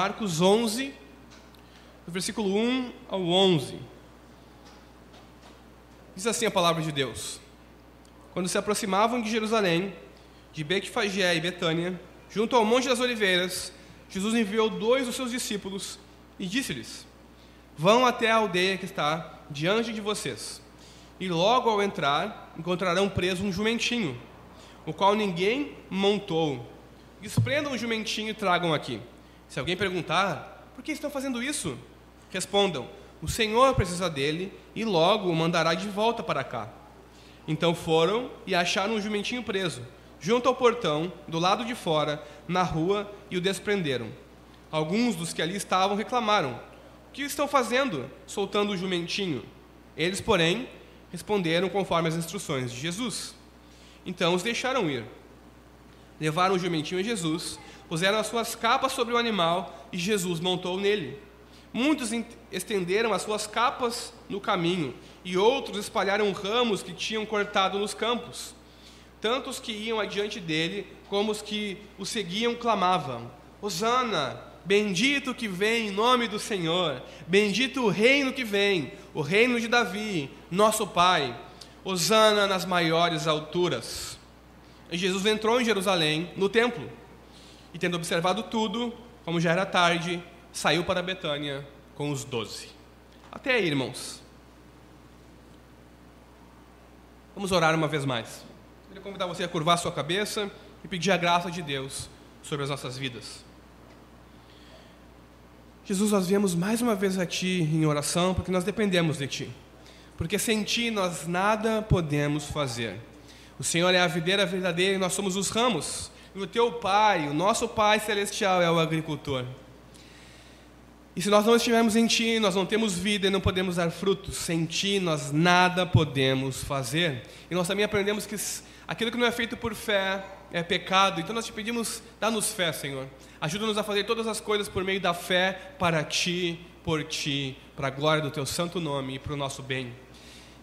Marcos 11, do versículo 1 ao 11. Diz assim a palavra de Deus: Quando se aproximavam de Jerusalém, de Betfagé e Betânia, junto ao Monte das Oliveiras, Jesus enviou dois dos seus discípulos e disse-lhes: Vão até a aldeia que está diante de vocês, e logo ao entrar encontrarão preso um jumentinho, o qual ninguém montou. Desprendam o jumentinho e tragam aqui. Se alguém perguntar, por que estão fazendo isso? Respondam: O Senhor precisa dele e logo o mandará de volta para cá. Então foram e acharam um jumentinho preso, junto ao portão, do lado de fora, na rua, e o desprenderam. Alguns dos que ali estavam reclamaram: O que estão fazendo, soltando o jumentinho? Eles, porém, responderam conforme as instruções de Jesus. Então os deixaram ir. Levaram o jumentinho a Jesus, puseram as suas capas sobre o animal e Jesus montou nele. Muitos estenderam as suas capas no caminho e outros espalharam ramos que tinham cortado nos campos. Tanto os que iam adiante dele como os que o seguiam clamavam: Hosana, bendito que vem em nome do Senhor, bendito o reino que vem, o reino de Davi, nosso pai. Hosana nas maiores alturas. Jesus entrou em Jerusalém, no templo, e tendo observado tudo, como já era tarde, saiu para Betânia com os doze. Até aí, irmãos. Vamos orar uma vez mais. Queria convidar você a curvar sua cabeça e pedir a graça de Deus sobre as nossas vidas. Jesus, nós viemos mais uma vez a Ti em oração porque nós dependemos de Ti. Porque sem Ti nós nada podemos fazer. O Senhor é a videira verdadeira e nós somos os ramos. E o Teu Pai, o nosso Pai celestial, é o agricultor. E se nós não estivermos em Ti, nós não temos vida e não podemos dar frutos. Sem Ti, nós nada podemos fazer. E nós também aprendemos que aquilo que não é feito por fé é pecado. Então nós te pedimos, dá-nos fé, Senhor. Ajuda-nos a fazer todas as coisas por meio da fé para Ti, por Ti, para a glória do Teu santo nome e para o nosso bem.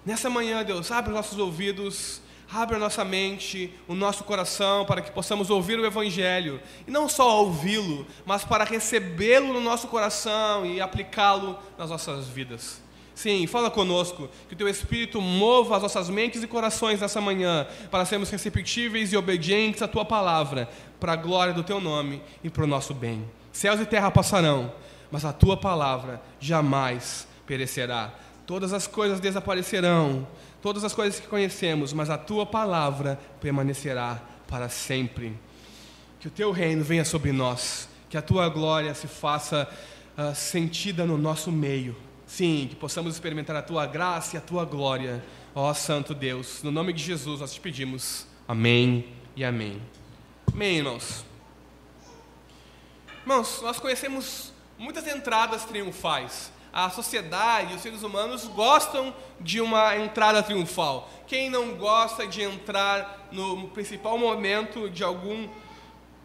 Nessa manhã, Deus, abre os nossos ouvidos Abre a nossa mente, o nosso coração, para que possamos ouvir o Evangelho. E não só ouvi-lo, mas para recebê-lo no nosso coração e aplicá-lo nas nossas vidas. Sim, fala conosco, que o teu Espírito mova as nossas mentes e corações nessa manhã, para sermos receptíveis e obedientes à tua palavra, para a glória do teu nome e para o nosso bem. Céus e terra passarão, mas a tua palavra jamais perecerá. Todas as coisas desaparecerão, todas as coisas que conhecemos, mas a tua palavra permanecerá para sempre. Que o teu reino venha sobre nós, que a tua glória se faça uh, sentida no nosso meio. Sim, que possamos experimentar a tua graça e a tua glória, ó Santo Deus. No nome de Jesus nós te pedimos. Amém e amém. Amém, irmãos. Irmãos, nós conhecemos muitas entradas triunfais a sociedade, os seres humanos gostam de uma entrada triunfal. Quem não gosta de entrar no principal momento de algum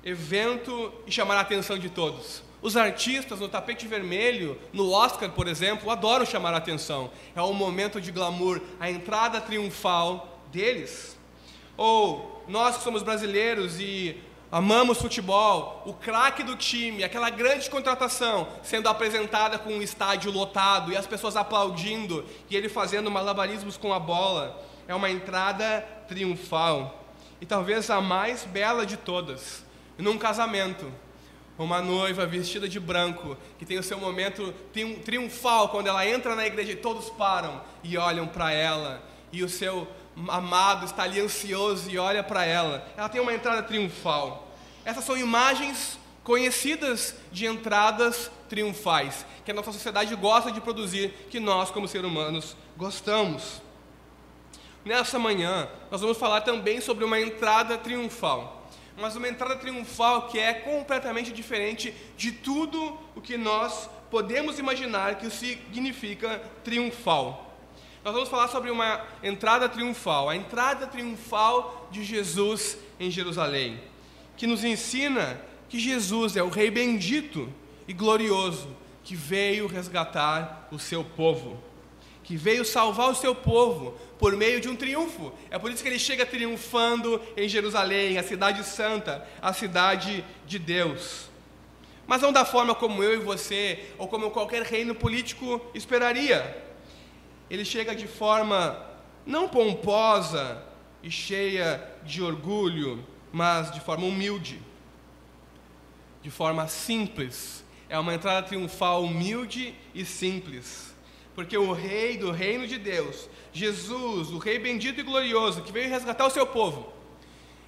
evento e chamar a atenção de todos? Os artistas no tapete vermelho, no Oscar, por exemplo, adoram chamar a atenção. É o momento de glamour, a entrada triunfal deles. Ou nós que somos brasileiros e Amamos futebol, o craque do time, aquela grande contratação sendo apresentada com um estádio lotado e as pessoas aplaudindo e ele fazendo malabarismos com a bola. É uma entrada triunfal. E talvez a mais bela de todas, num casamento. Uma noiva vestida de branco, que tem o seu momento triunfal quando ela entra na igreja e todos param e olham para ela. E o seu amado está ali ansioso e olha para ela. Ela tem uma entrada triunfal. Essas são imagens conhecidas de entradas triunfais, que a nossa sociedade gosta de produzir, que nós, como seres humanos, gostamos. Nessa manhã, nós vamos falar também sobre uma entrada triunfal, mas uma entrada triunfal que é completamente diferente de tudo o que nós podemos imaginar que significa triunfal. Nós vamos falar sobre uma entrada triunfal, a entrada triunfal de Jesus em Jerusalém, que nos ensina que Jesus é o Rei bendito e glorioso que veio resgatar o seu povo, que veio salvar o seu povo por meio de um triunfo. É por isso que ele chega triunfando em Jerusalém, a cidade santa, a cidade de Deus. mas não da forma como eu e você, ou como qualquer reino político esperaria. Ele chega de forma não pomposa e cheia de orgulho, mas de forma humilde, de forma simples. É uma entrada triunfal humilde e simples, porque o Rei do reino de Deus, Jesus, o Rei bendito e glorioso, que veio resgatar o seu povo,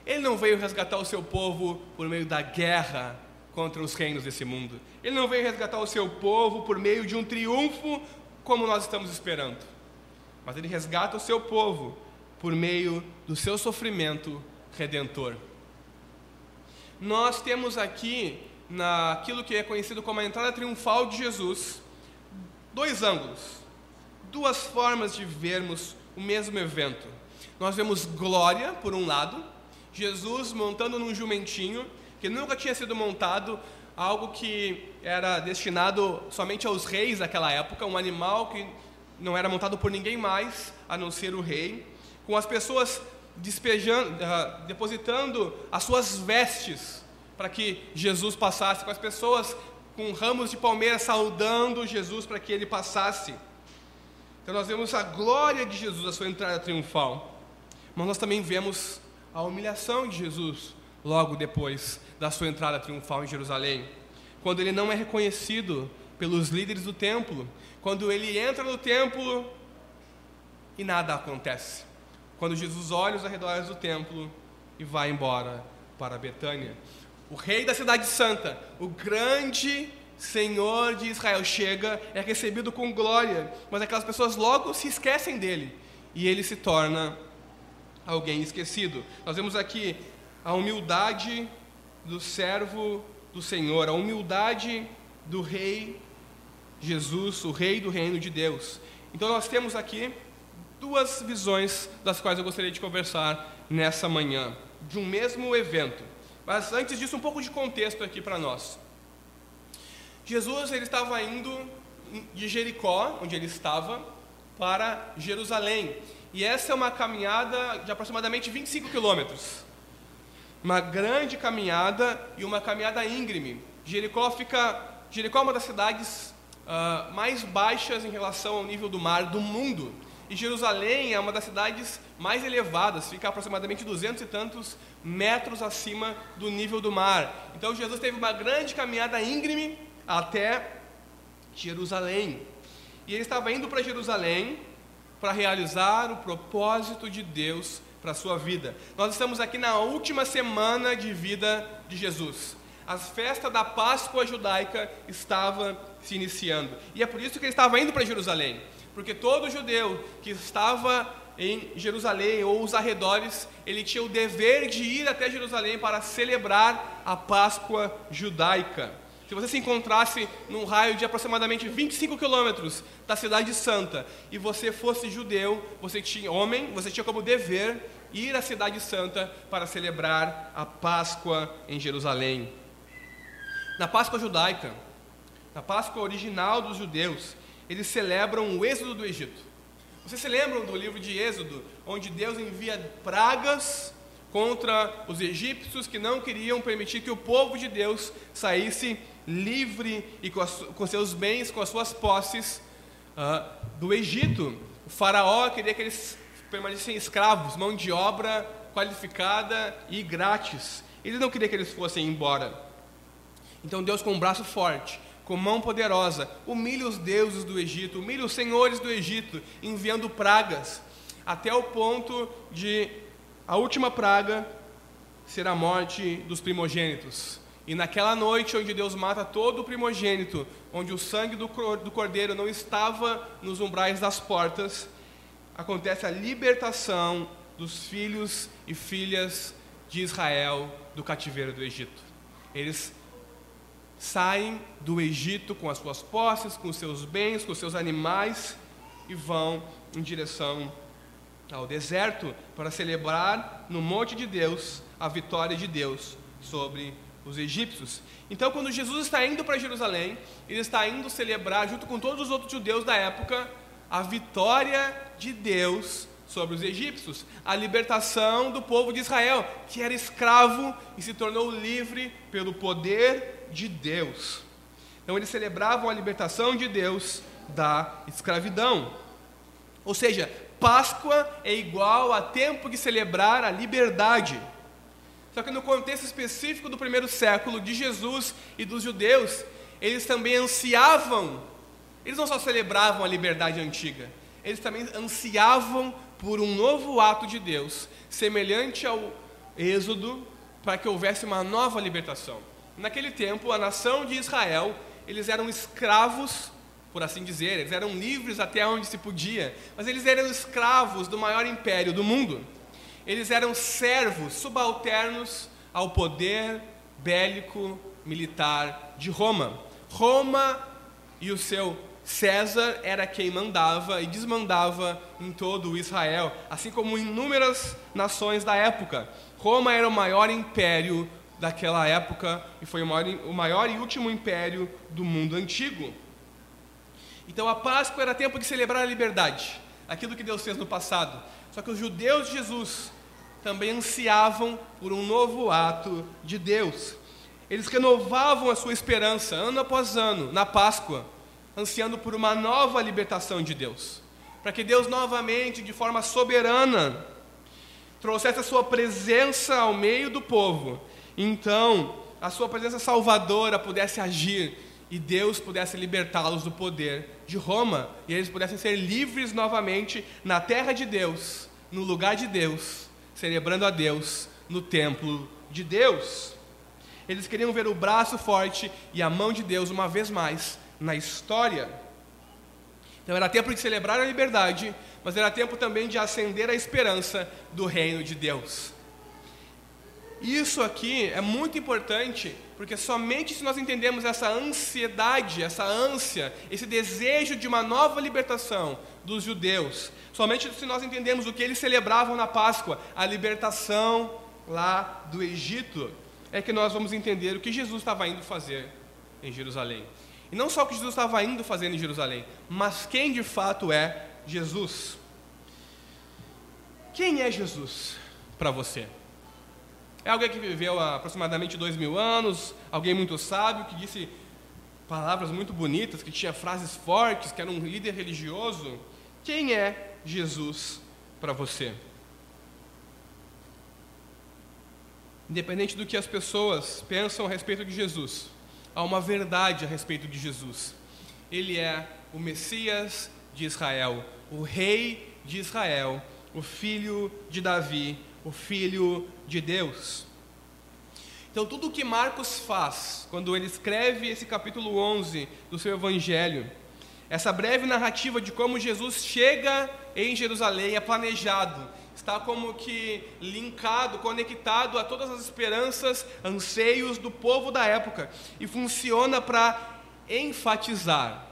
ele não veio resgatar o seu povo por meio da guerra contra os reinos desse mundo. Ele não veio resgatar o seu povo por meio de um triunfo como nós estamos esperando. Mas ele resgata o seu povo por meio do seu sofrimento redentor. Nós temos aqui, naquilo que é conhecido como a entrada triunfal de Jesus, dois ângulos, duas formas de vermos o mesmo evento. Nós vemos glória, por um lado, Jesus montando num jumentinho que nunca tinha sido montado, algo que era destinado somente aos reis daquela época, um animal que não era montado por ninguém mais a não ser o rei, com as pessoas despejando, uh, depositando as suas vestes para que Jesus passasse, com as pessoas com ramos de palmeira saudando Jesus para que ele passasse. Então nós vemos a glória de Jesus, a sua entrada triunfal. Mas nós também vemos a humilhação de Jesus logo depois da sua entrada triunfal em Jerusalém, quando ele não é reconhecido pelos líderes do templo, quando ele entra no templo e nada acontece, quando Jesus olha os arredores do templo e vai embora para Betânia. O rei da cidade santa, o grande Senhor de Israel, chega, é recebido com glória, mas aquelas pessoas logo se esquecem dele e ele se torna alguém esquecido. Nós vemos aqui a humildade do servo do Senhor, a humildade do rei Jesus, o rei do reino de Deus. Então nós temos aqui duas visões das quais eu gostaria de conversar nessa manhã, de um mesmo evento. Mas antes disso, um pouco de contexto aqui para nós. Jesus ele estava indo de Jericó, onde ele estava, para Jerusalém. E essa é uma caminhada de aproximadamente 25 quilômetros. Uma grande caminhada e uma caminhada íngreme. Jericó fica. Jericó é uma das cidades uh, mais baixas em relação ao nível do mar do mundo. E Jerusalém é uma das cidades mais elevadas, fica aproximadamente 200 e tantos metros acima do nível do mar. Então Jesus teve uma grande caminhada íngreme até Jerusalém. E ele estava indo para Jerusalém para realizar o propósito de Deus para a sua vida. Nós estamos aqui na última semana de vida de Jesus. A festa da Páscoa judaica estava se iniciando. E é por isso que ele estava indo para Jerusalém. Porque todo judeu que estava em Jerusalém ou os arredores, ele tinha o dever de ir até Jerusalém para celebrar a Páscoa judaica. Se você se encontrasse num raio de aproximadamente 25 quilômetros da cidade santa e você fosse judeu, você tinha homem, você tinha como dever ir à cidade santa para celebrar a Páscoa em Jerusalém. Na Páscoa judaica, na Páscoa original dos judeus, eles celebram o êxodo do Egito. Vocês se lembram do livro de Êxodo, onde Deus envia pragas contra os egípcios que não queriam permitir que o povo de Deus saísse livre e com, as, com seus bens, com as suas posses uh, do Egito. O faraó queria que eles permanecessem escravos, mão de obra qualificada e grátis. Ele não queria que eles fossem embora. Então Deus, com um braço forte, com mão poderosa, humilha os deuses do Egito, humilha os senhores do Egito, enviando pragas, até o ponto de a última praga ser a morte dos primogênitos. E naquela noite onde Deus mata todo o primogênito, onde o sangue do cordeiro não estava nos umbrais das portas, acontece a libertação dos filhos e filhas de Israel do cativeiro do Egito. Eles saem do Egito com as suas posses, com os seus bens, com os seus animais e vão em direção ao deserto para celebrar no monte de Deus a vitória de Deus sobre os egípcios. Então, quando Jesus está indo para Jerusalém, ele está indo celebrar, junto com todos os outros judeus da época, a vitória de Deus sobre os egípcios, a libertação do povo de Israel, que era escravo e se tornou livre pelo poder de Deus. Então eles celebravam a libertação de Deus da escravidão. Ou seja, Páscoa é igual a tempo de celebrar a liberdade. Só que no contexto específico do primeiro século de Jesus e dos judeus, eles também ansiavam, eles não só celebravam a liberdade antiga, eles também ansiavam por um novo ato de Deus, semelhante ao Êxodo, para que houvesse uma nova libertação. Naquele tempo, a nação de Israel, eles eram escravos, por assim dizer, eles eram livres até onde se podia, mas eles eram escravos do maior império do mundo. Eles eram servos subalternos ao poder bélico militar de Roma. Roma e o seu César era quem mandava e desmandava em todo o Israel, assim como inúmeras nações da época. Roma era o maior império daquela época e foi o maior, o maior e último império do mundo antigo. Então a Páscoa era tempo de celebrar a liberdade, aquilo que Deus fez no passado. Só que os judeus de Jesus também ansiavam por um novo ato de Deus. Eles renovavam a sua esperança ano após ano, na Páscoa, ansiando por uma nova libertação de Deus. Para que Deus novamente, de forma soberana, trouxesse a sua presença ao meio do povo. Então, a sua presença salvadora pudesse agir e Deus pudesse libertá-los do poder de Roma e eles pudessem ser livres novamente na terra de Deus, no lugar de Deus, celebrando a Deus no templo de Deus. Eles queriam ver o braço forte e a mão de Deus uma vez mais na história. Então era tempo de celebrar a liberdade, mas era tempo também de acender a esperança do reino de Deus. Isso aqui é muito importante, porque somente se nós entendemos essa ansiedade, essa ânsia, esse desejo de uma nova libertação dos judeus, somente se nós entendemos o que eles celebravam na Páscoa, a libertação lá do Egito, é que nós vamos entender o que Jesus estava indo fazer em Jerusalém. E não só o que Jesus estava indo fazer em Jerusalém, mas quem de fato é Jesus. Quem é Jesus para você? É alguém que viveu há aproximadamente dois mil anos, alguém muito sábio, que disse palavras muito bonitas, que tinha frases fortes, que era um líder religioso. Quem é Jesus para você? Independente do que as pessoas pensam a respeito de Jesus, há uma verdade a respeito de Jesus. Ele é o Messias de Israel, o Rei de Israel, o Filho de Davi, o Filho de Deus. Então, tudo o que Marcos faz, quando ele escreve esse capítulo 11 do seu Evangelho, essa breve narrativa de como Jesus chega em Jerusalém é planejado, está como que linkado, conectado a todas as esperanças, anseios do povo da época e funciona para enfatizar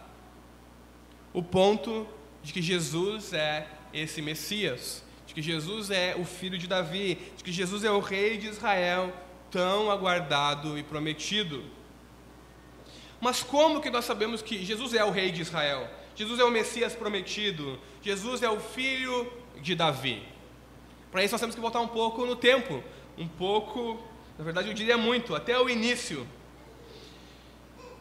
o ponto de que Jesus é esse Messias de que Jesus é o filho de Davi, de que Jesus é o rei de Israel, tão aguardado e prometido. Mas como que nós sabemos que Jesus é o rei de Israel? Jesus é o Messias prometido, Jesus é o filho de Davi. Para isso nós temos que voltar um pouco no tempo, um pouco, na verdade eu diria muito, até o início.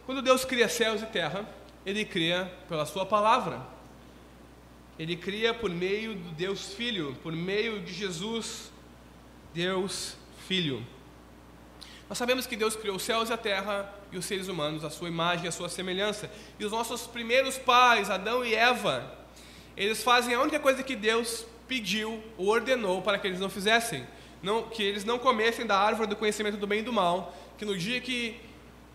Quando Deus cria céus e terra, Ele cria pela Sua palavra. Ele cria por meio do Deus Filho, por meio de Jesus, Deus Filho. Nós sabemos que Deus criou os céus e a terra e os seres humanos, a sua imagem e a sua semelhança. E os nossos primeiros pais, Adão e Eva, eles fazem a única coisa que Deus pediu ou ordenou para que eles não fizessem. Não, que eles não comessem da árvore do conhecimento do bem e do mal. Que no dia que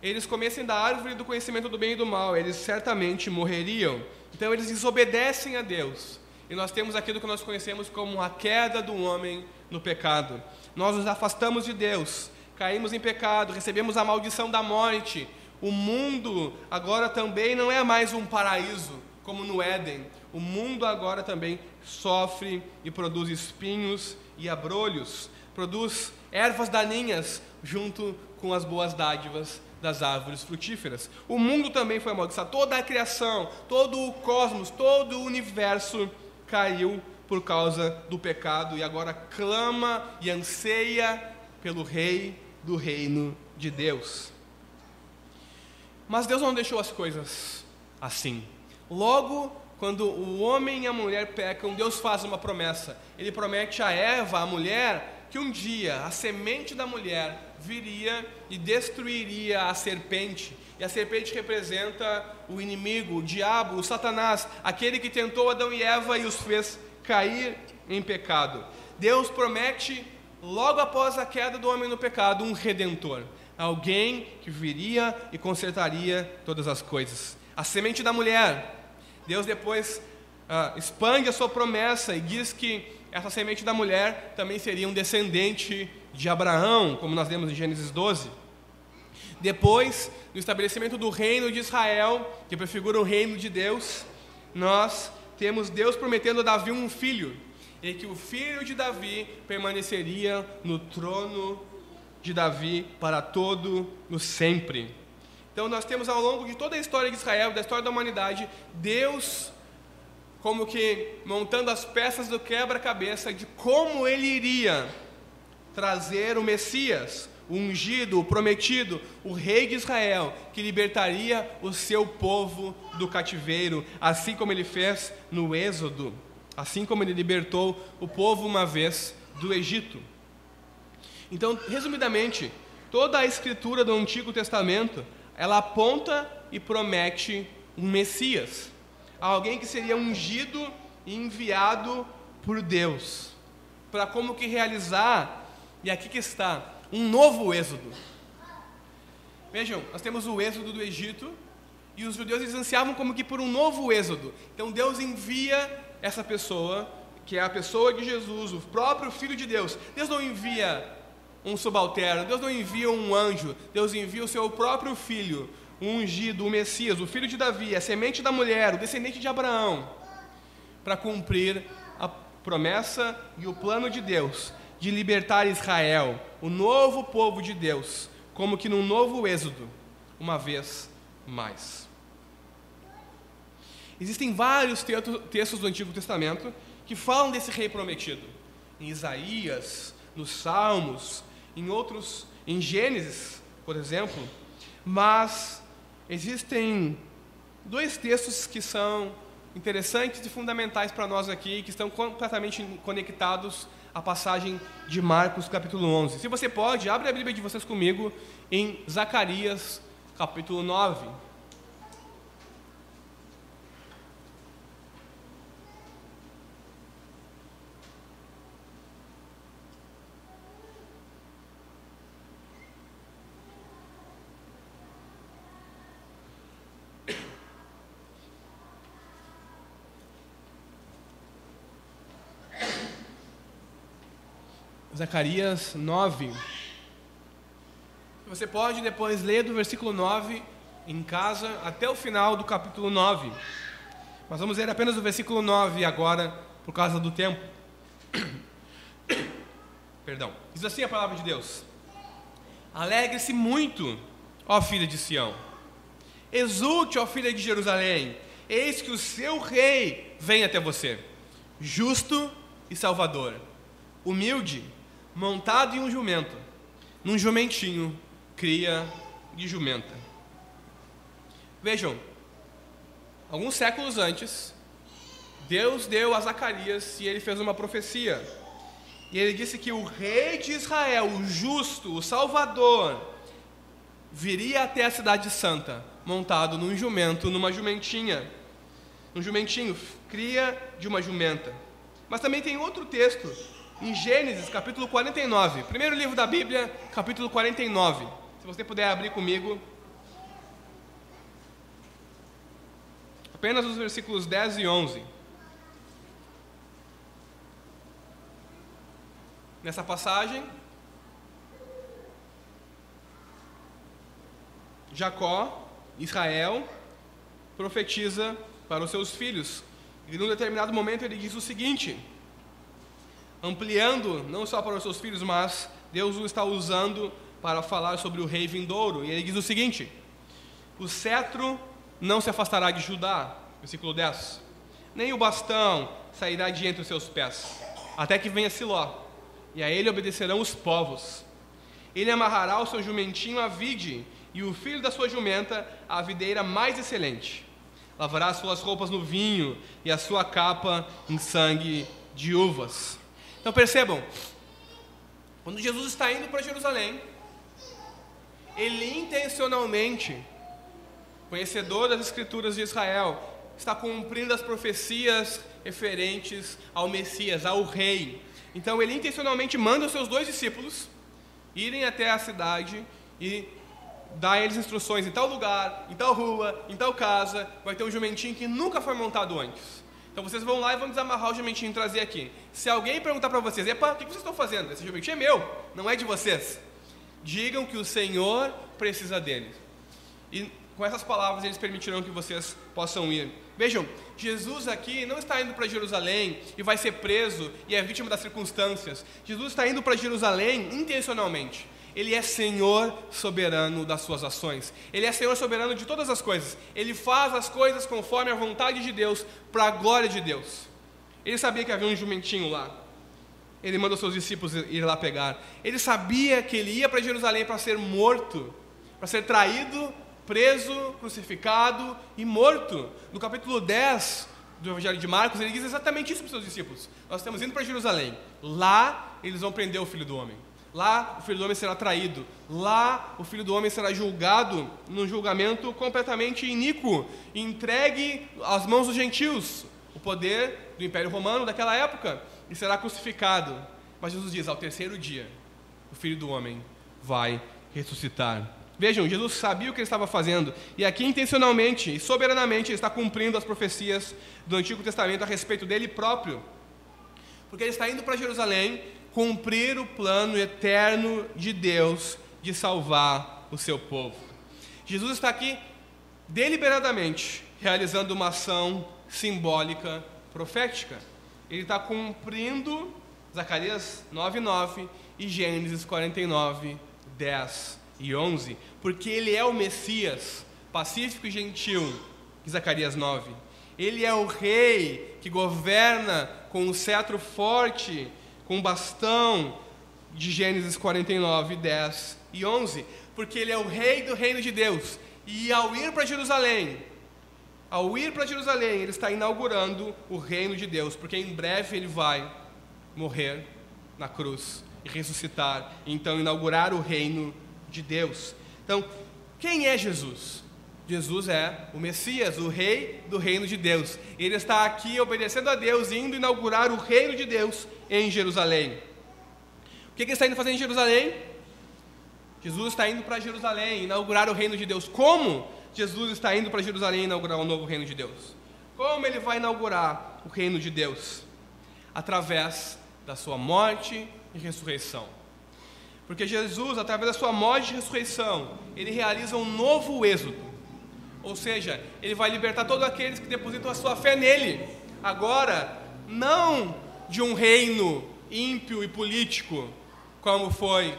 eles comessem da árvore do conhecimento do bem e do mal, eles certamente morreriam. Então eles desobedecem a Deus. E nós temos aquilo que nós conhecemos como a queda do homem no pecado. Nós nos afastamos de Deus, caímos em pecado, recebemos a maldição da morte. O mundo agora também não é mais um paraíso, como no Éden. O mundo agora também sofre e produz espinhos e abrolhos, produz ervas daninhas junto com as boas dádivas das árvores frutíferas. O mundo também foi amaldiçoado, toda a criação, todo o cosmos, todo o universo caiu por causa do pecado e agora clama e anseia pelo Rei do reino de Deus. Mas Deus não deixou as coisas assim. Logo, quando o homem e a mulher pecam, Deus faz uma promessa. Ele promete a Eva, a mulher, que um dia a semente da mulher viria e destruiria a serpente. E a serpente representa o inimigo, o diabo, o Satanás, aquele que tentou Adão e Eva e os fez cair em pecado. Deus promete, logo após a queda do homem no pecado, um redentor. Alguém que viria e consertaria todas as coisas. A semente da mulher. Deus depois ah, expande a sua promessa e diz que essa semente da mulher também seria um descendente de Abraão, como nós lemos em Gênesis 12. Depois do estabelecimento do reino de Israel, que prefigura o reino de Deus, nós temos Deus prometendo a Davi um filho, e que o filho de Davi permaneceria no trono de Davi para todo o sempre. Então nós temos ao longo de toda a história de Israel, da história da humanidade, Deus como que montando as peças do quebra-cabeça de como ele iria trazer o Messias, o ungido, o prometido, o rei de Israel, que libertaria o seu povo do cativeiro, assim como ele fez no Êxodo, assim como ele libertou o povo uma vez do Egito. Então, resumidamente, toda a escritura do Antigo Testamento, ela aponta e promete um Messias alguém que seria ungido e enviado por Deus, para como que realizar, e aqui que está, um novo êxodo. Vejam, nós temos o êxodo do Egito, e os judeus eles ansiavam como que por um novo êxodo. Então Deus envia essa pessoa, que é a pessoa de Jesus, o próprio Filho de Deus. Deus não envia um subalterno, Deus não envia um anjo, Deus envia o seu próprio Filho, o ungido, o Messias, o filho de Davi, a semente da mulher, o descendente de Abraão, para cumprir a promessa e o plano de Deus de libertar Israel, o novo povo de Deus, como que num novo êxodo, uma vez mais. Existem vários textos do Antigo Testamento que falam desse rei prometido. Em Isaías, nos Salmos, em outros, em Gênesis, por exemplo, mas Existem dois textos que são interessantes e fundamentais para nós aqui, que estão completamente conectados à passagem de Marcos, capítulo 11. Se você pode, abre a Bíblia de vocês comigo em Zacarias, capítulo 9. Zacarias 9. Você pode depois ler do versículo 9 em casa até o final do capítulo 9. Mas vamos ler apenas o versículo 9 agora, por causa do tempo. Perdão. Diz assim a palavra de Deus: Alegre-se muito, ó filha de Sião. Exulte, ó filha de Jerusalém. Eis que o seu rei vem até você, justo e salvador, humilde montado em um jumento, num jumentinho, cria de jumenta. Vejam, alguns séculos antes, Deus deu a Zacarias e ele fez uma profecia. E ele disse que o rei de Israel, o justo, o Salvador, viria até a cidade santa, montado num jumento, numa jumentinha. Um jumentinho, cria de uma jumenta. Mas também tem outro texto em Gênesis, capítulo 49. Primeiro livro da Bíblia, capítulo 49. Se você puder abrir comigo. Apenas os versículos 10 e 11. Nessa passagem, Jacó, Israel, profetiza para os seus filhos. E num determinado momento ele diz o seguinte: ampliando não só para os seus filhos, mas Deus o está usando para falar sobre o rei vindouro. E ele diz o seguinte: O cetro não se afastará de Judá, versículo 10, nem o bastão sairá de entre os seus pés, até que venha Siló, e a ele obedecerão os povos. Ele amarrará o seu jumentinho à vide, e o filho da sua jumenta a videira mais excelente. Lavará as suas roupas no vinho e a sua capa em sangue de uvas. Então percebam, quando Jesus está indo para Jerusalém, ele intencionalmente, conhecedor das escrituras de Israel, está cumprindo as profecias referentes ao Messias, ao Rei. Então ele intencionalmente manda os seus dois discípulos irem até a cidade e dar a eles instruções em tal lugar, em tal rua, em tal casa, vai ter um jumentinho que nunca foi montado antes. Então vocês vão lá e vão desamarrar o jumentinho e trazer aqui. Se alguém perguntar para vocês, epa, o que vocês estão fazendo? Esse jumentinho é meu, não é de vocês. Digam que o Senhor precisa dele. E com essas palavras eles permitirão que vocês possam ir. Vejam, Jesus aqui não está indo para Jerusalém e vai ser preso e é vítima das circunstâncias. Jesus está indo para Jerusalém intencionalmente. Ele é Senhor soberano das suas ações. Ele é Senhor soberano de todas as coisas. Ele faz as coisas conforme a vontade de Deus, para a glória de Deus. Ele sabia que havia um jumentinho lá. Ele mandou seus discípulos ir lá pegar. Ele sabia que ele ia para Jerusalém para ser morto, para ser traído, preso, crucificado e morto. No capítulo 10 do Evangelho de Marcos, ele diz exatamente isso para os seus discípulos. Nós estamos indo para Jerusalém. Lá eles vão prender o filho do homem. Lá o filho do homem será traído. Lá o filho do homem será julgado num julgamento completamente iníquo, entregue às mãos dos gentios, o poder do Império Romano daquela época, e será crucificado. Mas Jesus diz: ao terceiro dia, o filho do homem vai ressuscitar. Vejam, Jesus sabia o que ele estava fazendo, e aqui intencionalmente e soberanamente ele está cumprindo as profecias do Antigo Testamento a respeito dele próprio. Porque ele está indo para Jerusalém cumprir o plano eterno de Deus de salvar o seu povo. Jesus está aqui deliberadamente realizando uma ação simbólica profética. Ele está cumprindo Zacarias 9:9 e Gênesis 49, 10 e 11, porque ele é o Messias, pacífico e gentil, Zacarias 9. Ele é o rei que governa com um cetro forte com bastão de Gênesis 49, 10 e 11, porque ele é o rei do reino de Deus. E ao ir para Jerusalém, ao ir para Jerusalém, ele está inaugurando o reino de Deus, porque em breve ele vai morrer na cruz e ressuscitar, e então inaugurar o reino de Deus. Então, quem é Jesus? Jesus é o Messias, o rei do reino de Deus. Ele está aqui obedecendo a Deus, indo inaugurar o reino de Deus em Jerusalém. O que ele está indo fazer em Jerusalém? Jesus está indo para Jerusalém inaugurar o reino de Deus. Como Jesus está indo para Jerusalém inaugurar o novo reino de Deus? Como ele vai inaugurar o reino de Deus? Através da sua morte e ressurreição. Porque Jesus, através da sua morte e ressurreição, ele realiza um novo êxodo ou seja, ele vai libertar todos aqueles que depositam a sua fé nele. Agora, não de um reino ímpio e político, como foi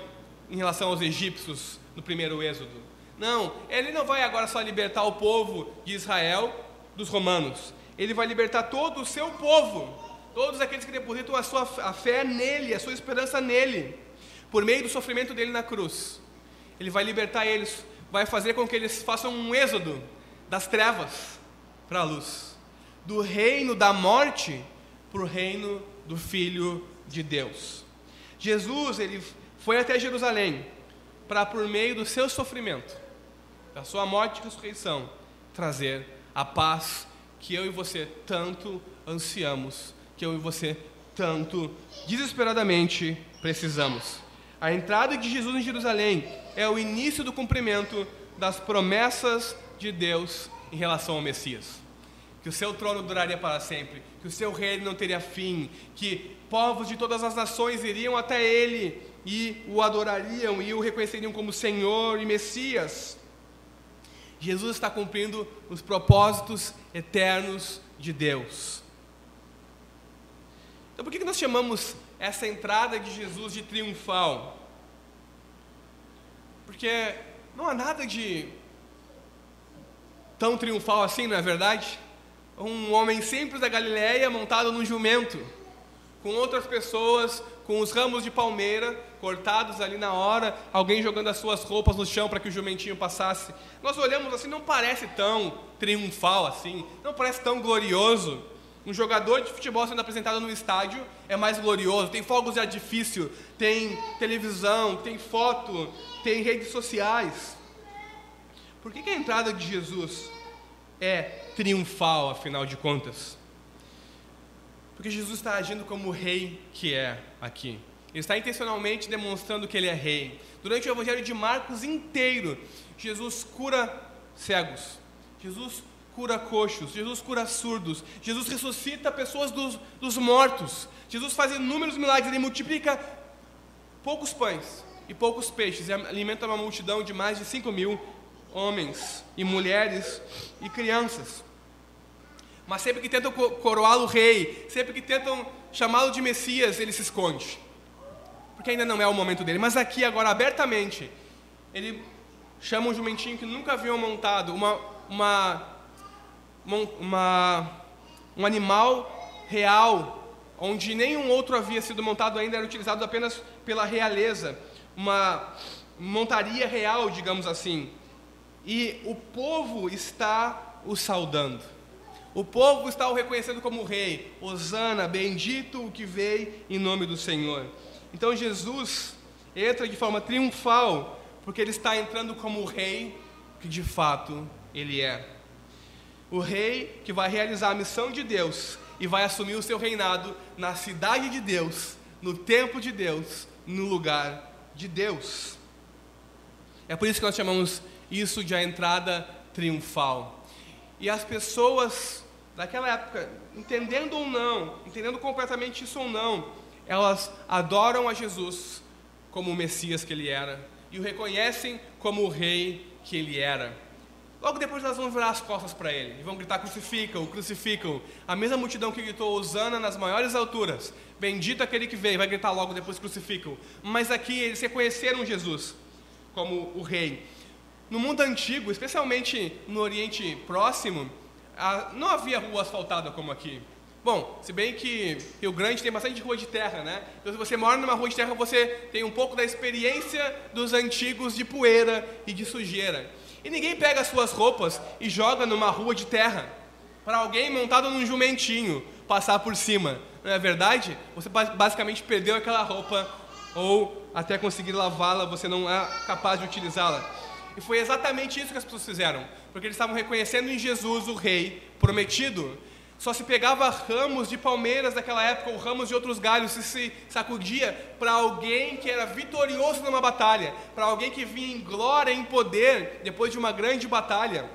em relação aos egípcios no primeiro Êxodo. Não, ele não vai agora só libertar o povo de Israel dos romanos. Ele vai libertar todo o seu povo, todos aqueles que depositam a sua a fé nele, a sua esperança nele, por meio do sofrimento dele na cruz. Ele vai libertar eles, vai fazer com que eles façam um êxodo das trevas para a luz, do reino da morte para o reino do Filho de Deus. Jesus, ele foi até Jerusalém para, por meio do seu sofrimento, da sua morte e ressurreição, trazer a paz que eu e você tanto ansiamos, que eu e você tanto desesperadamente precisamos. A entrada de Jesus em Jerusalém é o início do cumprimento das promessas de Deus em relação ao Messias. Que o seu trono duraria para sempre, que o seu reino não teria fim, que povos de todas as nações iriam até ele e o adorariam e o reconheceriam como Senhor e Messias. Jesus está cumprindo os propósitos eternos de Deus. Então, por que nós chamamos essa entrada de Jesus de triunfal? Porque não há nada de tão triunfal assim, não é verdade? Um homem simples da Galiléia montado num jumento, com outras pessoas, com os ramos de palmeira cortados ali na hora, alguém jogando as suas roupas no chão para que o jumentinho passasse. Nós olhamos assim, não parece tão triunfal assim, não parece tão glorioso. Um jogador de futebol sendo apresentado no estádio é mais glorioso, tem fogos de artifício, tem televisão, tem foto, tem redes sociais. Por que, que a entrada de Jesus é triunfal, afinal de contas? Porque Jesus está agindo como o rei que é aqui. Ele está intencionalmente demonstrando que ele é rei. Durante o Evangelho de Marcos inteiro, Jesus cura cegos, Jesus cura coxos, Jesus cura surdos, Jesus ressuscita pessoas dos, dos mortos, Jesus faz inúmeros milagres, ele multiplica poucos pães e poucos peixes e alimenta uma multidão de mais de 5 mil homens e mulheres e crianças. Mas sempre que tentam coroá-lo rei, sempre que tentam chamá-lo de Messias, ele se esconde. Porque ainda não é o momento dele. Mas aqui, agora, abertamente, ele chama um jumentinho que nunca haviam montado, uma, uma, uma, um animal real, onde nenhum outro havia sido montado ainda, era utilizado apenas pela realeza, uma montaria real, digamos assim. E o povo está o saudando. O povo está o reconhecendo como rei. Osana, bendito o que veio em nome do Senhor. Então Jesus entra de forma triunfal, porque ele está entrando como o rei que de fato ele é. O rei que vai realizar a missão de Deus e vai assumir o seu reinado na cidade de Deus, no templo de Deus, no lugar de Deus. É por isso que nós chamamos isso de a entrada triunfal. E as pessoas daquela época, entendendo ou não, entendendo completamente isso ou não, elas adoram a Jesus como o Messias que ele era e o reconhecem como o rei que ele era. Logo depois elas vão virar as costas para ele e vão gritar: crucificam, crucificam. A mesma multidão que gritou Osana nas maiores alturas, bendito aquele que veio, vai gritar logo depois: crucificam. Mas aqui eles reconheceram Jesus como o rei. No mundo antigo, especialmente no Oriente Próximo, não havia rua asfaltada como aqui. Bom, se bem que Rio Grande tem bastante rua de terra, né? Então, se você mora numa rua de terra, você tem um pouco da experiência dos antigos de poeira e de sujeira. E ninguém pega as suas roupas e joga numa rua de terra para alguém montado num jumentinho passar por cima. Não é verdade? Você basicamente perdeu aquela roupa ou até conseguir lavá-la, você não é capaz de utilizá-la. E foi exatamente isso que as pessoas fizeram, porque eles estavam reconhecendo em Jesus o rei prometido. Só se pegava ramos de palmeiras daquela época, ou ramos de outros galhos, e se sacudia para alguém que era vitorioso numa batalha, para alguém que vinha em glória, em poder, depois de uma grande batalha,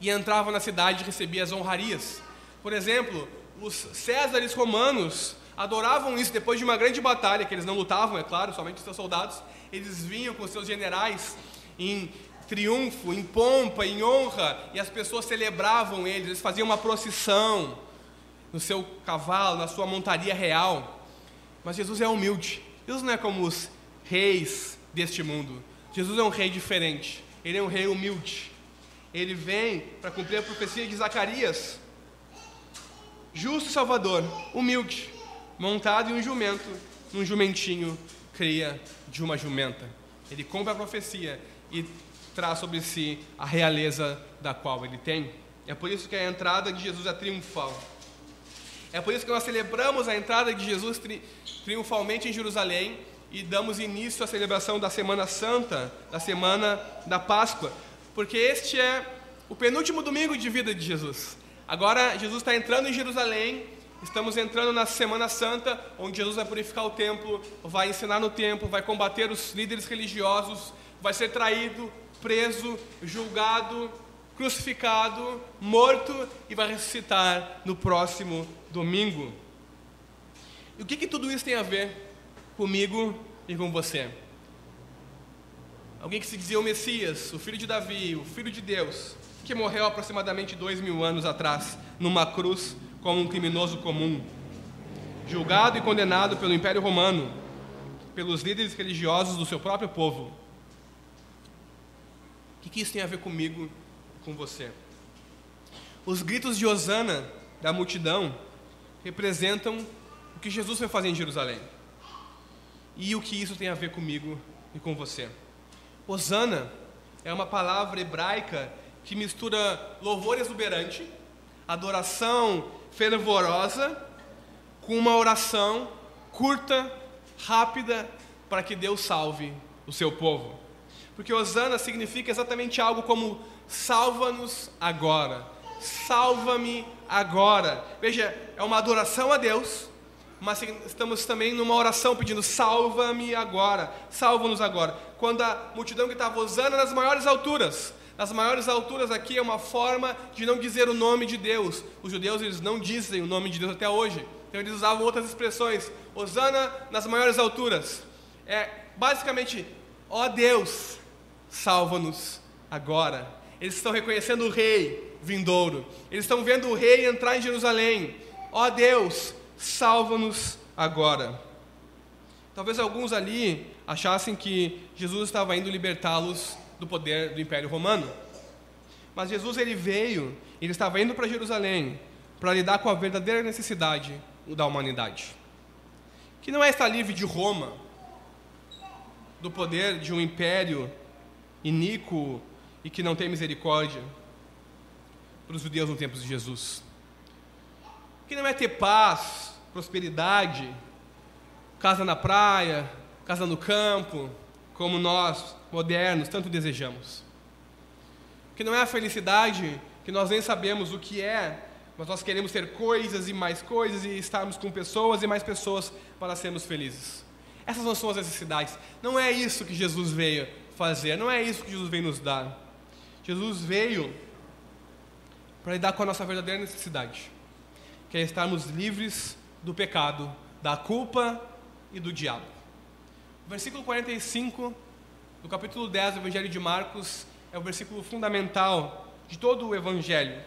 e entrava na cidade e recebia as honrarias. Por exemplo, os Césares romanos adoravam isso depois de uma grande batalha, que eles não lutavam, é claro, somente os seus soldados, eles vinham com seus generais em triunfo, em pompa, em honra, e as pessoas celebravam eles, eles faziam uma procissão no seu cavalo, na sua montaria real. Mas Jesus é humilde. Jesus não é como os reis deste mundo. Jesus é um rei diferente. Ele é um rei humilde. Ele vem para cumprir a profecia de Zacarias. Justo Salvador, humilde, montado em um jumento, num jumentinho cria de uma jumenta. Ele cumpre a profecia e traz sobre si a realeza da qual ele tem. É por isso que a entrada de Jesus é triunfal. É por isso que nós celebramos a entrada de Jesus tri triunfalmente em Jerusalém e damos início à celebração da Semana Santa, da Semana da Páscoa, porque este é o penúltimo domingo de vida de Jesus. Agora Jesus está entrando em Jerusalém, estamos entrando na Semana Santa, onde Jesus vai purificar o templo, vai ensinar no templo, vai combater os líderes religiosos, vai ser traído, preso, julgado, crucificado, morto e vai ressuscitar no próximo domingo. E o que, que tudo isso tem a ver comigo e com você? Alguém que se dizia o Messias, o filho de Davi, o filho de Deus, que morreu aproximadamente dois mil anos atrás numa cruz como um criminoso comum, julgado e condenado pelo Império Romano, pelos líderes religiosos do seu próprio povo o que, que isso tem a ver comigo e com você? Os gritos de Osana da multidão representam o que Jesus foi fazer em Jerusalém e o que isso tem a ver comigo e com você. Osana é uma palavra hebraica que mistura louvor exuberante, adoração fervorosa, com uma oração curta, rápida, para que Deus salve o seu povo. Porque Osana significa exatamente algo como salva-nos agora, salva-me agora. Veja, é uma adoração a Deus, mas estamos também numa oração pedindo: salva-me agora, salva-nos agora. Quando a multidão que estava Osana nas maiores alturas, nas maiores alturas aqui é uma forma de não dizer o nome de Deus. Os judeus eles não dizem o nome de Deus até hoje. Então eles usavam outras expressões. Osana nas maiores alturas. É basicamente, ó Deus, salva-nos agora. Eles estão reconhecendo o rei vindouro. Eles estão vendo o rei entrar em Jerusalém. Ó Deus, salva-nos agora. Talvez alguns ali achassem que Jesus estava indo libertá-los do poder do Império Romano. Mas Jesus ele veio, ele estava indo para Jerusalém para lidar com a verdadeira necessidade da humanidade. Que não é estar livre de Roma, do poder de um império iníquo e que não tem misericórdia para os judeus no tempo de Jesus. Que não é ter paz, prosperidade, casa na praia, casa no campo, como nós, modernos, tanto desejamos. Que não é a felicidade que nós nem sabemos o que é, mas nós queremos ter coisas e mais coisas e estarmos com pessoas e mais pessoas para sermos felizes. Essas não são as necessidades. Não é isso que Jesus veio fazer, não é isso que Jesus veio nos dar. Jesus veio para lidar com a nossa verdadeira necessidade, que é estarmos livres do pecado, da culpa e do diabo. O versículo 45 do capítulo 10 do Evangelho de Marcos é o versículo fundamental de todo o Evangelho.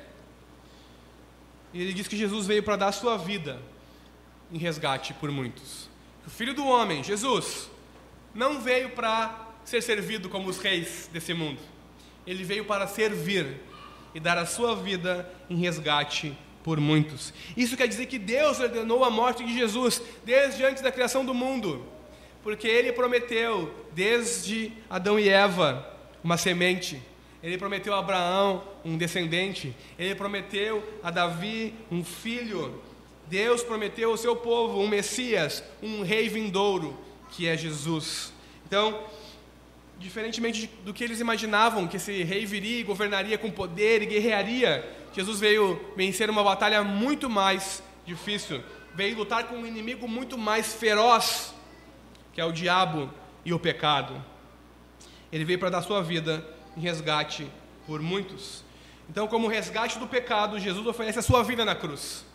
E ele diz que Jesus veio para dar a sua vida em resgate por muitos. O filho do homem, Jesus, não veio para ser servido como os reis desse mundo. Ele veio para servir e dar a sua vida em resgate por muitos. Isso quer dizer que Deus ordenou a morte de Jesus desde antes da criação do mundo, porque ele prometeu desde Adão e Eva uma semente. Ele prometeu a Abraão um descendente, ele prometeu a Davi um filho, Deus prometeu ao seu povo um Messias, um rei vindouro, que é Jesus. Então, diferentemente do que eles imaginavam, que esse rei viria e governaria com poder e guerrearia, Jesus veio vencer uma batalha muito mais difícil, veio lutar com um inimigo muito mais feroz, que é o diabo e o pecado. Ele veio para dar sua vida em resgate por muitos. Então, como resgate do pecado, Jesus oferece a sua vida na cruz.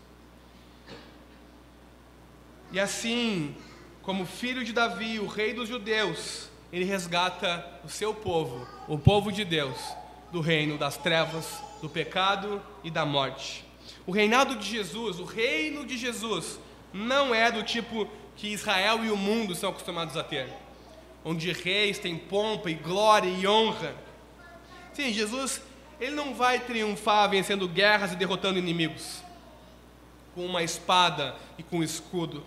E assim, como filho de Davi, o rei dos judeus, ele resgata o seu povo, o povo de Deus, do reino das trevas, do pecado e da morte. O reinado de Jesus, o reino de Jesus, não é do tipo que Israel e o mundo são acostumados a ter, onde reis têm pompa e glória e honra. Sim, Jesus, ele não vai triunfar vencendo guerras e derrotando inimigos com uma espada e com um escudo.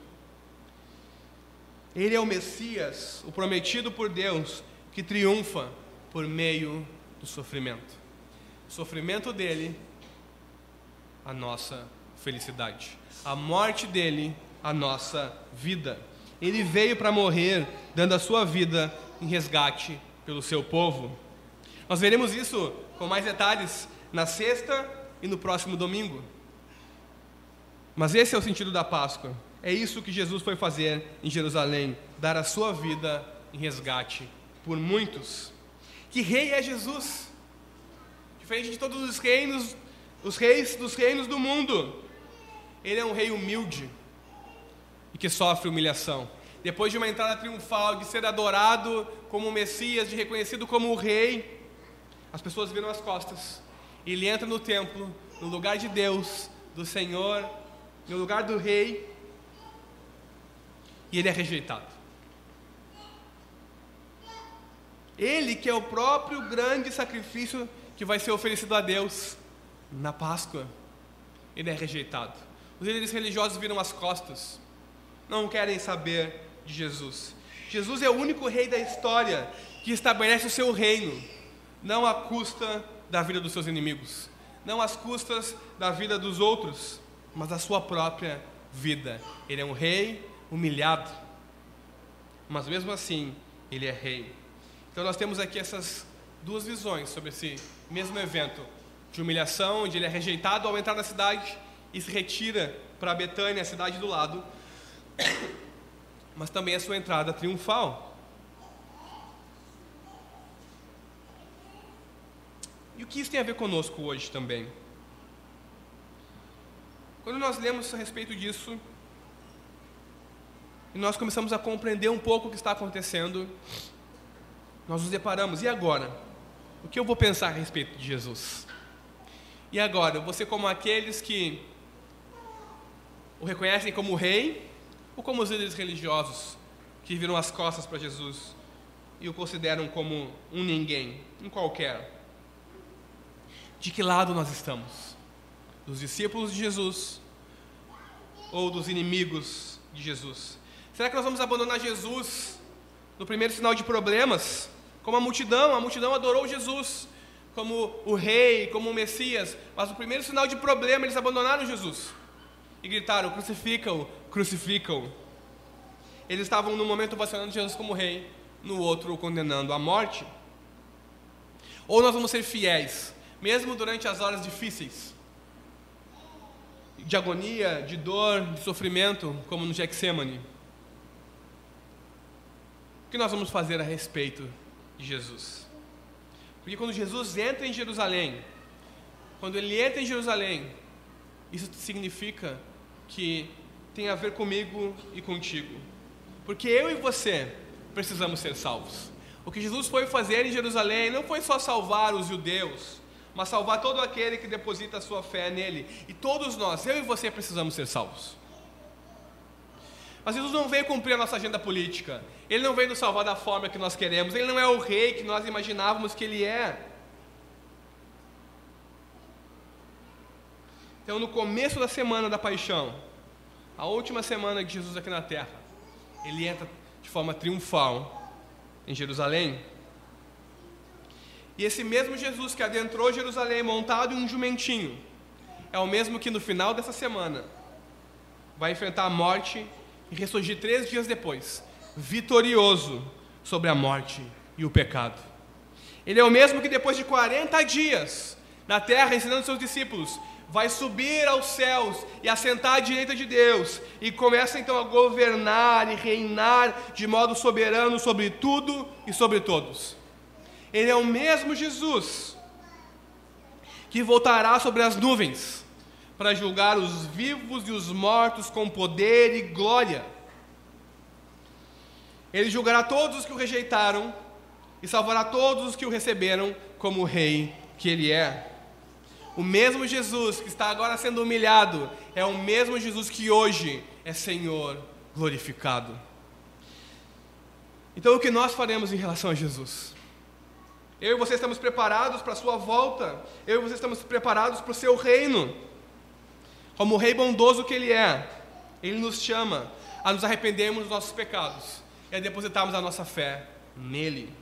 Ele é o Messias, o prometido por Deus, que triunfa por meio do sofrimento. O sofrimento dele, a nossa felicidade. A morte dele, a nossa vida. Ele veio para morrer, dando a sua vida em resgate pelo seu povo. Nós veremos isso com mais detalhes na sexta e no próximo domingo. Mas esse é o sentido da Páscoa. É isso que Jesus foi fazer em Jerusalém, dar a sua vida em resgate por muitos. Que rei é Jesus? Diferente de todos os reinos, os reis dos reinos do mundo. Ele é um rei humilde e que sofre humilhação. Depois de uma entrada triunfal, de ser adorado como Messias, de reconhecido como o rei, as pessoas viram as costas. Ele entra no templo, no lugar de Deus, do Senhor, no lugar do rei, e ele é rejeitado. Ele que é o próprio grande sacrifício que vai ser oferecido a Deus na Páscoa, ele é rejeitado. Os líderes religiosos viram as costas. não querem saber de Jesus. Jesus é o único rei da história que estabelece o seu reino, não à custa da vida dos seus inimigos, não às custas da vida dos outros, mas da sua própria vida. Ele é um rei humilhado, mas mesmo assim, ele é rei. Então nós temos aqui essas duas visões sobre esse mesmo evento de humilhação, onde ele é rejeitado ao entrar na cidade e se retira para Betânia, a cidade do lado, mas também a sua entrada triunfal. E o que isso tem a ver conosco hoje também? Quando nós lemos a respeito disso, e nós começamos a compreender um pouco o que está acontecendo, nós nos deparamos, e agora? O que eu vou pensar a respeito de Jesus? E agora, você como aqueles que o reconhecem como rei, ou como os líderes religiosos que viram as costas para Jesus e o consideram como um ninguém, um qualquer? De que lado nós estamos? Dos discípulos de Jesus ou dos inimigos de Jesus? Será que nós vamos abandonar Jesus no primeiro sinal de problemas? Como a multidão, a multidão adorou Jesus como o rei, como o Messias, mas no primeiro sinal de problema eles abandonaram Jesus e gritaram: crucificam, crucificam. Eles estavam no momento vacinando Jesus como rei, no outro o condenando à morte. Ou nós vamos ser fiéis, mesmo durante as horas difíceis, de agonia, de dor, de sofrimento, como no Getsemane. O que nós vamos fazer a respeito de Jesus? Porque quando Jesus entra em Jerusalém, quando ele entra em Jerusalém, isso significa que tem a ver comigo e contigo. Porque eu e você precisamos ser salvos. O que Jesus foi fazer em Jerusalém não foi só salvar os judeus, mas salvar todo aquele que deposita a sua fé nele. E todos nós, eu e você, precisamos ser salvos. Mas Jesus não veio cumprir a nossa agenda política. Ele não veio nos salvar da forma que nós queremos. Ele não é o rei que nós imaginávamos que ele é. Então, no começo da semana da paixão, a última semana de Jesus aqui na terra, ele entra de forma triunfal em Jerusalém. E esse mesmo Jesus que adentrou Jerusalém montado em um jumentinho, é o mesmo que no final dessa semana vai enfrentar a morte e ressurgir três dias depois, vitorioso sobre a morte e o pecado. Ele é o mesmo que depois de 40 dias na terra ensinando seus discípulos, vai subir aos céus e assentar à direita de Deus e começa então a governar e reinar de modo soberano sobre tudo e sobre todos. Ele é o mesmo Jesus que voltará sobre as nuvens para julgar os vivos e os mortos com poder e glória. Ele julgará todos os que o rejeitaram e salvará todos os que o receberam como rei que ele é. O mesmo Jesus que está agora sendo humilhado é o mesmo Jesus que hoje é Senhor glorificado. Então, o que nós faremos em relação a Jesus? Eu e você estamos preparados para a sua volta, eu e você estamos preparados para o seu reino. Como o rei bondoso que ele é, ele nos chama a nos arrependermos dos nossos pecados e a depositarmos a nossa fé nele.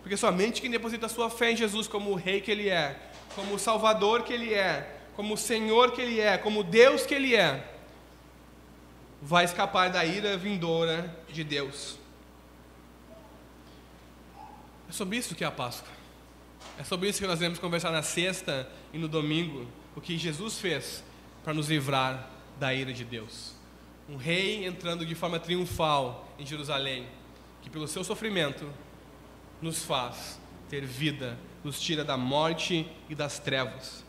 Porque somente quem deposita a sua fé em Jesus como o rei que ele é, como o salvador que ele é, como o Senhor que ele é, como Deus que ele é, vai escapar da ira vindoura de Deus. É sobre isso que é a Páscoa. É sobre isso que nós vamos conversar na sexta e no domingo. O que Jesus fez para nos livrar da ira de Deus. Um rei entrando de forma triunfal em Jerusalém, que pelo seu sofrimento nos faz ter vida, nos tira da morte e das trevas.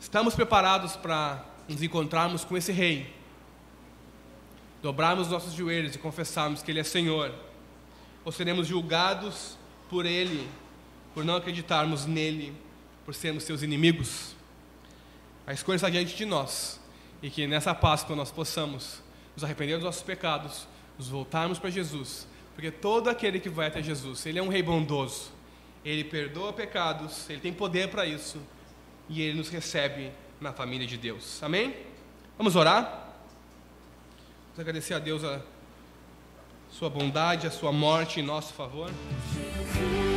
Estamos preparados para nos encontrarmos com esse rei, dobrarmos nossos joelhos e confessarmos que ele é Senhor, ou seremos julgados por ele, por não acreditarmos nele, por sermos seus inimigos? A escolha está diante de nós. E que nessa Páscoa nós possamos nos arrepender dos nossos pecados, nos voltarmos para Jesus. Porque todo aquele que vai até Jesus, ele é um rei bondoso. Ele perdoa pecados, ele tem poder para isso. E ele nos recebe na família de Deus. Amém? Vamos orar? Vamos agradecer a Deus a sua bondade, a sua morte em nosso favor. Jesus.